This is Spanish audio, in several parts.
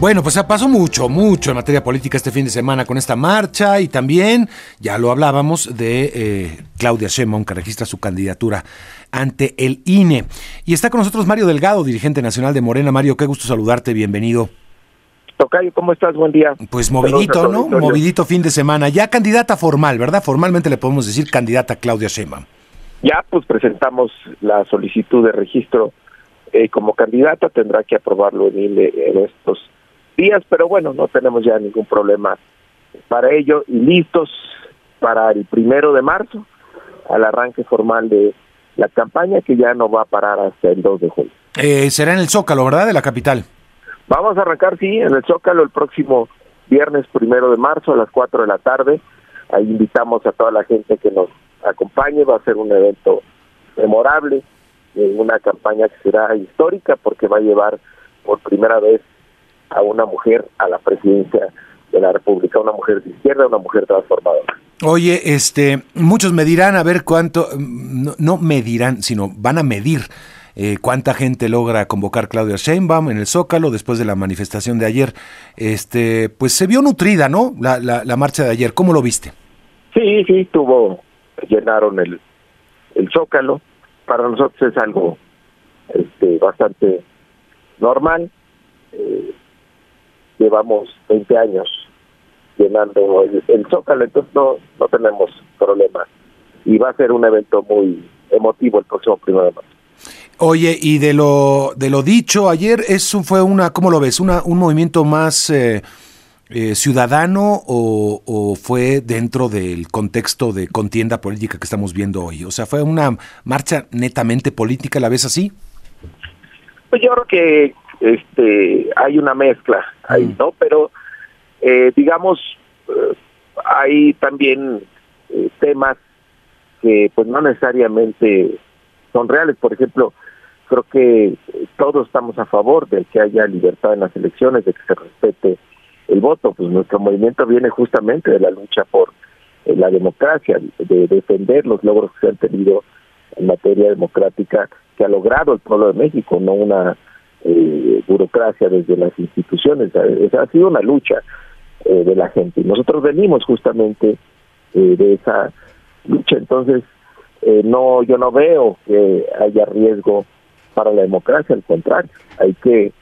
Bueno, pues pasó mucho, mucho en materia política este fin de semana con esta marcha y también, ya lo hablábamos, de eh, Claudia Sheinbaum que registra su candidatura ante el INE. Y está con nosotros Mario Delgado, dirigente nacional de Morena. Mario, qué gusto saludarte, bienvenido. Tocayo, ¿cómo estás? Buen día. Pues movidito, ¿no? Movidito fin de semana. Ya candidata formal, ¿verdad? Formalmente le podemos decir candidata Claudia Sheinbaum. Ya, pues presentamos la solicitud de registro eh, como candidata. Tendrá que aprobarlo en INE en estos días, pero bueno, no tenemos ya ningún problema para ello y listos para el primero de marzo, al arranque formal de la campaña que ya no va a parar hasta el 2 de julio. Eh, será en el Zócalo, ¿verdad? De la capital. Vamos a arrancar, sí, en el Zócalo el próximo viernes primero de marzo a las 4 de la tarde. Ahí invitamos a toda la gente que nos acompañe. Va a ser un evento memorable, una campaña que será histórica porque va a llevar por primera vez a una mujer a la presidencia de la República, una mujer de izquierda, una mujer transformadora. Oye, este, muchos me dirán a ver cuánto, no, no me dirán, sino van a medir eh, cuánta gente logra convocar Claudia Sheinbaum en el Zócalo después de la manifestación de ayer. Este, pues se vio nutrida, ¿no? La, la, marcha de ayer. ¿Cómo lo viste? Sí, sí, tuvo, llenaron el, el Zócalo. Para nosotros es algo este, bastante normal. Eh, llevamos 20 años llenando el, Zócalo, entonces no, no tenemos problema. Y va a ser un evento muy emotivo el próximo primero de marzo. Oye, y de lo, de lo dicho ayer, ¿eso fue una, ¿cómo lo ves? Una, ¿Un movimiento más eh, eh, ciudadano o, o, fue dentro del contexto de contienda política que estamos viendo hoy? O sea, ¿fue una marcha netamente política, la ves así? Pues yo creo que este hay una mezcla ahí, mm. ¿no? Pero eh, digamos, eh, hay también eh, temas que pues no necesariamente son reales. Por ejemplo, creo que todos estamos a favor de que haya libertad en las elecciones, de que se respete el voto. Pues nuestro movimiento viene justamente de la lucha por la democracia, de defender los logros que se han tenido en materia democrática que ha logrado el pueblo de México, no una eh, burocracia desde las instituciones. ha sido una lucha eh, de la gente. Nosotros venimos justamente eh, de esa lucha, entonces eh, no, yo no veo que haya riesgo para la democracia, al contrario, hay que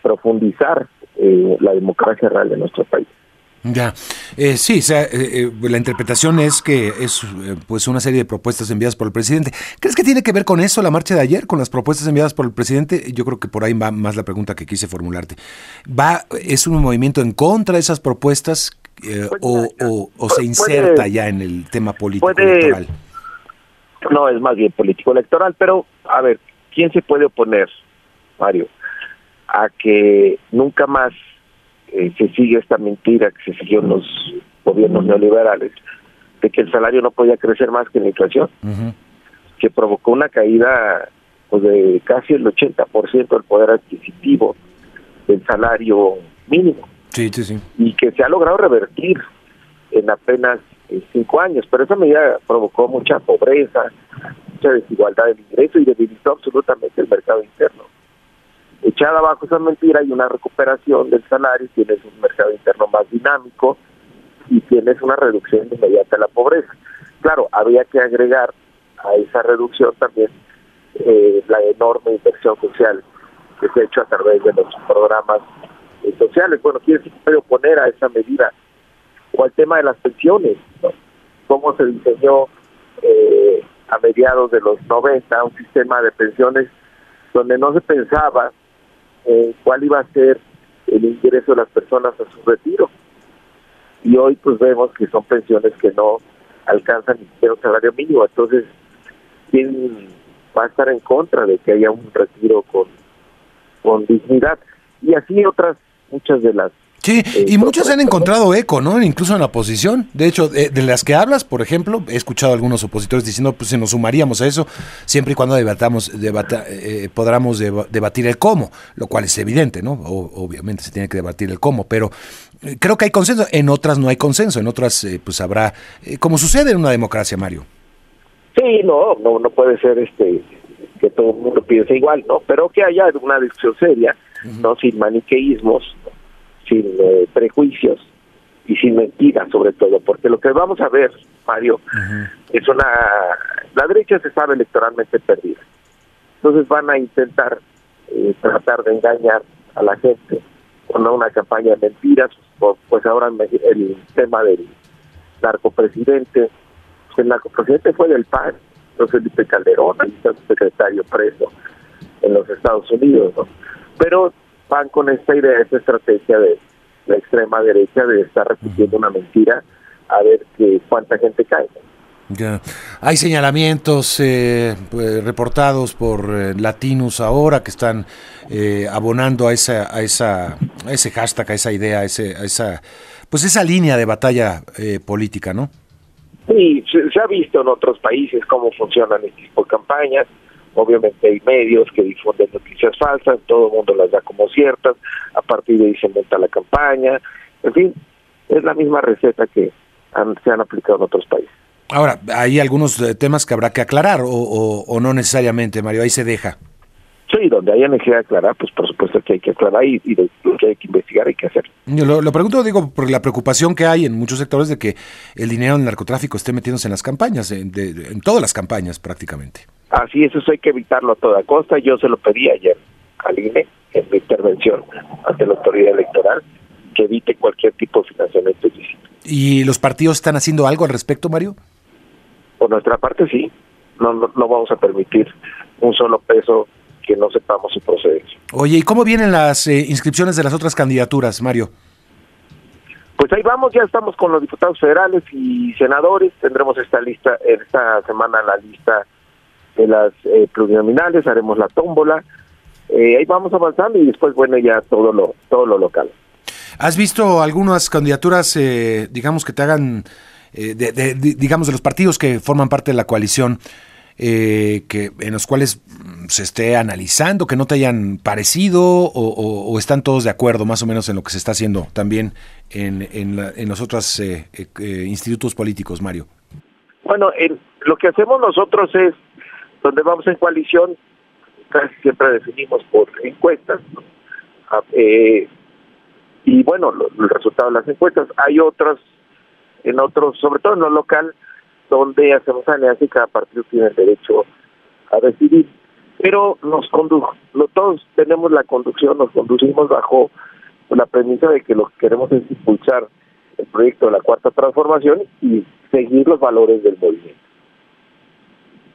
profundizar la democracia real de nuestro país. Ya, eh, sí, o sea, eh, eh, la interpretación es que es pues una serie de propuestas enviadas por el presidente. ¿Crees que tiene que ver con eso la marcha de ayer, con las propuestas enviadas por el presidente? Yo creo que por ahí va más la pregunta que quise formularte. ¿Va, es un movimiento en contra de esas propuestas pues o, o, se inserta ya en el tema político electoral? No, es más bien político electoral, pero a ver, ¿quién se puede oponer, Mario, a que nunca más eh, se sigue esta mentira que se siguió en los gobiernos neoliberales de que el salario no podía crecer más que la inflación, que provocó una caída pues, de casi el 80% del poder adquisitivo del salario mínimo. Sí, sí, sí. Y que se ha logrado revertir en apenas eh, cinco años, pero esa medida provocó mucha pobreza, mucha desigualdad de ingreso y debilitó absolutamente el mercado interno echada abajo esa mentira y una recuperación del salario, tienes un mercado interno más dinámico y tienes una reducción inmediata de la pobreza. Claro, había que agregar a esa reducción también eh, la enorme inversión social que se ha hecho a través de los programas eh, sociales. Bueno, quiere se puede oponer a esa medida? O al tema de las pensiones, cómo se diseñó eh, a mediados de los 90 un sistema de pensiones donde no se pensaba eh, cuál iba a ser el ingreso de las personas a su retiro. Y hoy pues vemos que son pensiones que no alcanzan ni siquiera un salario mínimo. Entonces, ¿quién va a estar en contra de que haya un retiro con, con dignidad? Y así otras, muchas de las Sí, eh, y muchos han encontrado eco, ¿no? Incluso en la oposición. De hecho, de, las que hablas, por ejemplo, he escuchado a algunos opositores diciendo, pues si nos sumaríamos a eso, siempre y cuando debatamos, debata, eh, podamos debatir el cómo, lo cual es evidente, ¿no? obviamente se tiene que debatir el cómo, pero eh, creo que hay consenso. En otras no hay consenso, en otras, pues habrá, como sucede en una democracia, Mario. Sí, no, no, no puede ser este que todo el mundo piense igual, ¿no? Pero que haya una discusión seria, ¿no? Sin maniqueísmos, sin eh, prejuicios y sin mentiras sobre todo, porque lo que vamos a ver, Mario, es una... La derecha se sabe electoralmente perdida. Entonces van a intentar eh, tratar de engañar a la gente con una campaña de mentiras, pues ahora el tema del narcopresidente, pues el narcopresidente fue del PAN, entonces Felipe Calderón, el secretario preso en los Estados Unidos, ¿no? Pero van con esta idea, esta estrategia de la extrema derecha de estar repitiendo una mentira a ver que cuánta gente cae. Ya. Hay señalamientos eh, pues, reportados por eh, latinos ahora que están eh, abonando a esa, a esa, a ese hashtag, a esa idea, a, ese, a esa, pues esa línea de batalla política, ¿no? Sí, se, ha visto en otros países cómo funcionan este tipo de campañas. Obviamente hay medios que difunden noticias falsas, todo el mundo las da como ciertas, a partir de ahí se inventa la campaña. En fin, es la misma receta que se han aplicado en otros países. Ahora, hay algunos eh, temas que habrá que aclarar o, no necesariamente, Mario, ahí se deja. Sí, donde haya necesidad de aclarar, pues por supuesto que hay que aclarar y, y lo que hay que investigar hay que hacer. Lo, lo, pregunto, digo, por la preocupación que hay en muchos sectores de que el dinero del narcotráfico esté metiéndose en las campañas, en, en todas las campañas prácticamente. Así es, eso hay que evitarlo a toda costa. Yo se lo pedí ayer al INE en mi intervención ante la autoridad electoral que evite cualquier tipo de financiamiento ilícito. ¿Y los partidos están haciendo algo al respecto, Mario? Por nuestra parte, sí. No, no, vamos a permitir un solo peso que no sepamos su procedencia. Oye, ¿y cómo vienen las eh, inscripciones de las otras candidaturas, Mario? Pues ahí vamos, ya estamos con los diputados federales y senadores. Tendremos esta lista, esta semana la lista de las eh, plurinominales, haremos la tómbola. Eh, ahí vamos avanzando y después, bueno, ya todo lo, todo lo local. ¿Has visto algunas candidaturas, eh, digamos, que te hagan, eh, de, digamos, de los partidos que forman parte de la coalición, eh, que en los cuales se esté analizando, que no te hayan parecido o, están todos de acuerdo más o menos en lo que se está haciendo también en, en, los otros institutos políticos, Mario? Bueno, lo que hacemos nosotros es, donde vamos en coalición, casi siempre definimos por encuestas, ah, eh, y bueno, el resultado de las encuestas. Hay otras, en otros, sobre todo en lo local, donde hacemos alianza y cada partido tiene el derecho a decidir. Pero nos condujo, todos tenemos la conducción, nos conducimos bajo la premisa de que lo que queremos es impulsar el proyecto de la cuarta transformación y seguir los valores del movimiento.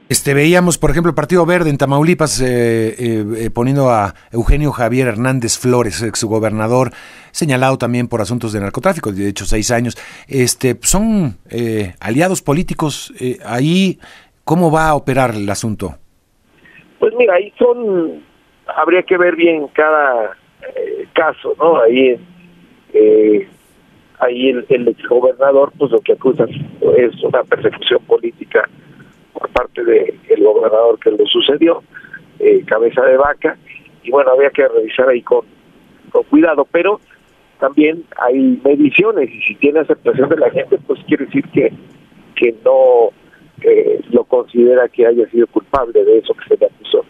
Este, veíamos, por ejemplo, el Partido Verde en Tamaulipas eh, eh, eh, poniendo a Eugenio Javier Hernández Flores, exgobernador, señalado también por asuntos de narcotráfico, de hecho seis años. Este, son aliados políticos. ahí, ¿cómo va a operar el asunto? Pues mira, ahí son, habría que ver bien cada caso, ¿no? Ahí, ahí el, el exgobernador, pues lo que acusa es una persecución política por parte del gobernador que lo sucedió, eh, cabeza de vaca, y bueno, había que revisar ahí con, con cuidado, pero también hay mediciones y si tiene aceptación de la gente, pues quiere decir que, que no lo considera que haya sido culpable de eso que se le acusó.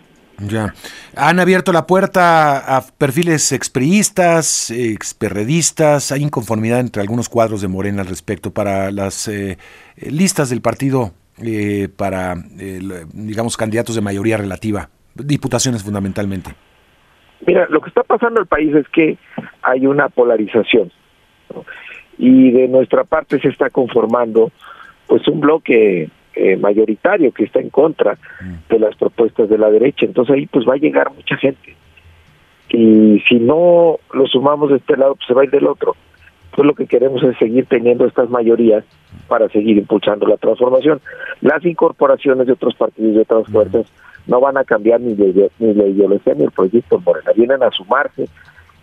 Ya. Han abierto la puerta a perfiles expriistas, experredistas. Hay inconformidad entre algunos cuadros de Morena al respecto para las eh, listas del partido eh, para, eh, digamos, candidatos de mayoría relativa, diputaciones fundamentalmente? Mira, lo que está pasando el país es que hay una polarización y de nuestra parte se está conformando pues un bloque eh, mayoritario que está en contra de las propuestas de la derecha. Entonces ahí pues va a llegar mucha gente. Y si no lo sumamos de este lado, pues se va a ir del otro. Pues lo que queremos es seguir teniendo estas mayorías para seguir impulsando la transformación. Las incorporaciones de otros partidos y de otras fuerzas no van a cambiar ni, ni la ideología ni el proyecto Morena, vienen a sumarse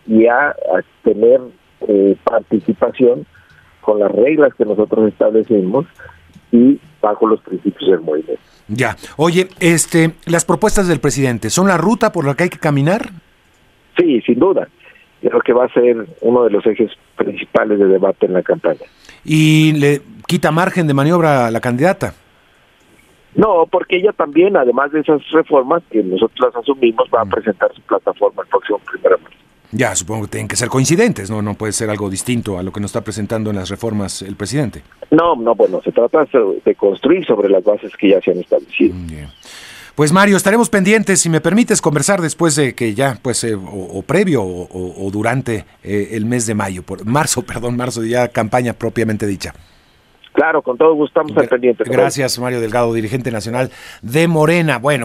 y a, tener eh, participación con las reglas que nosotros establecimos y bajo los principios del movimiento. Ya. Oye, este, las propuestas del presidente, ¿son la ruta por la que hay que caminar? Sí, sin duda. Creo que va a ser uno de los ejes principales de debate en la campaña y le quita margen de maniobra a la candidata. No, porque ella también, además de esas reformas que nosotros las asumimos, va a mm. presentar su plataforma el próximo primero de marzo. Ya, supongo que tienen que ser coincidentes, ¿no? No puede ser algo distinto a lo que nos está presentando en las reformas el presidente. No, no, bueno, se trata de construir sobre las bases que ya se han establecido. Mm, pues Mario, estaremos pendientes, si me permites, conversar después de que ya, pues, eh, o, previo o, durante eh, el mes de mayo, por marzo, perdón, marzo, ya campaña propiamente dicha. Claro, con todo gusto estamos al pendiente. Gracias, Mario Delgado, dirigente nacional de Morena. Bueno.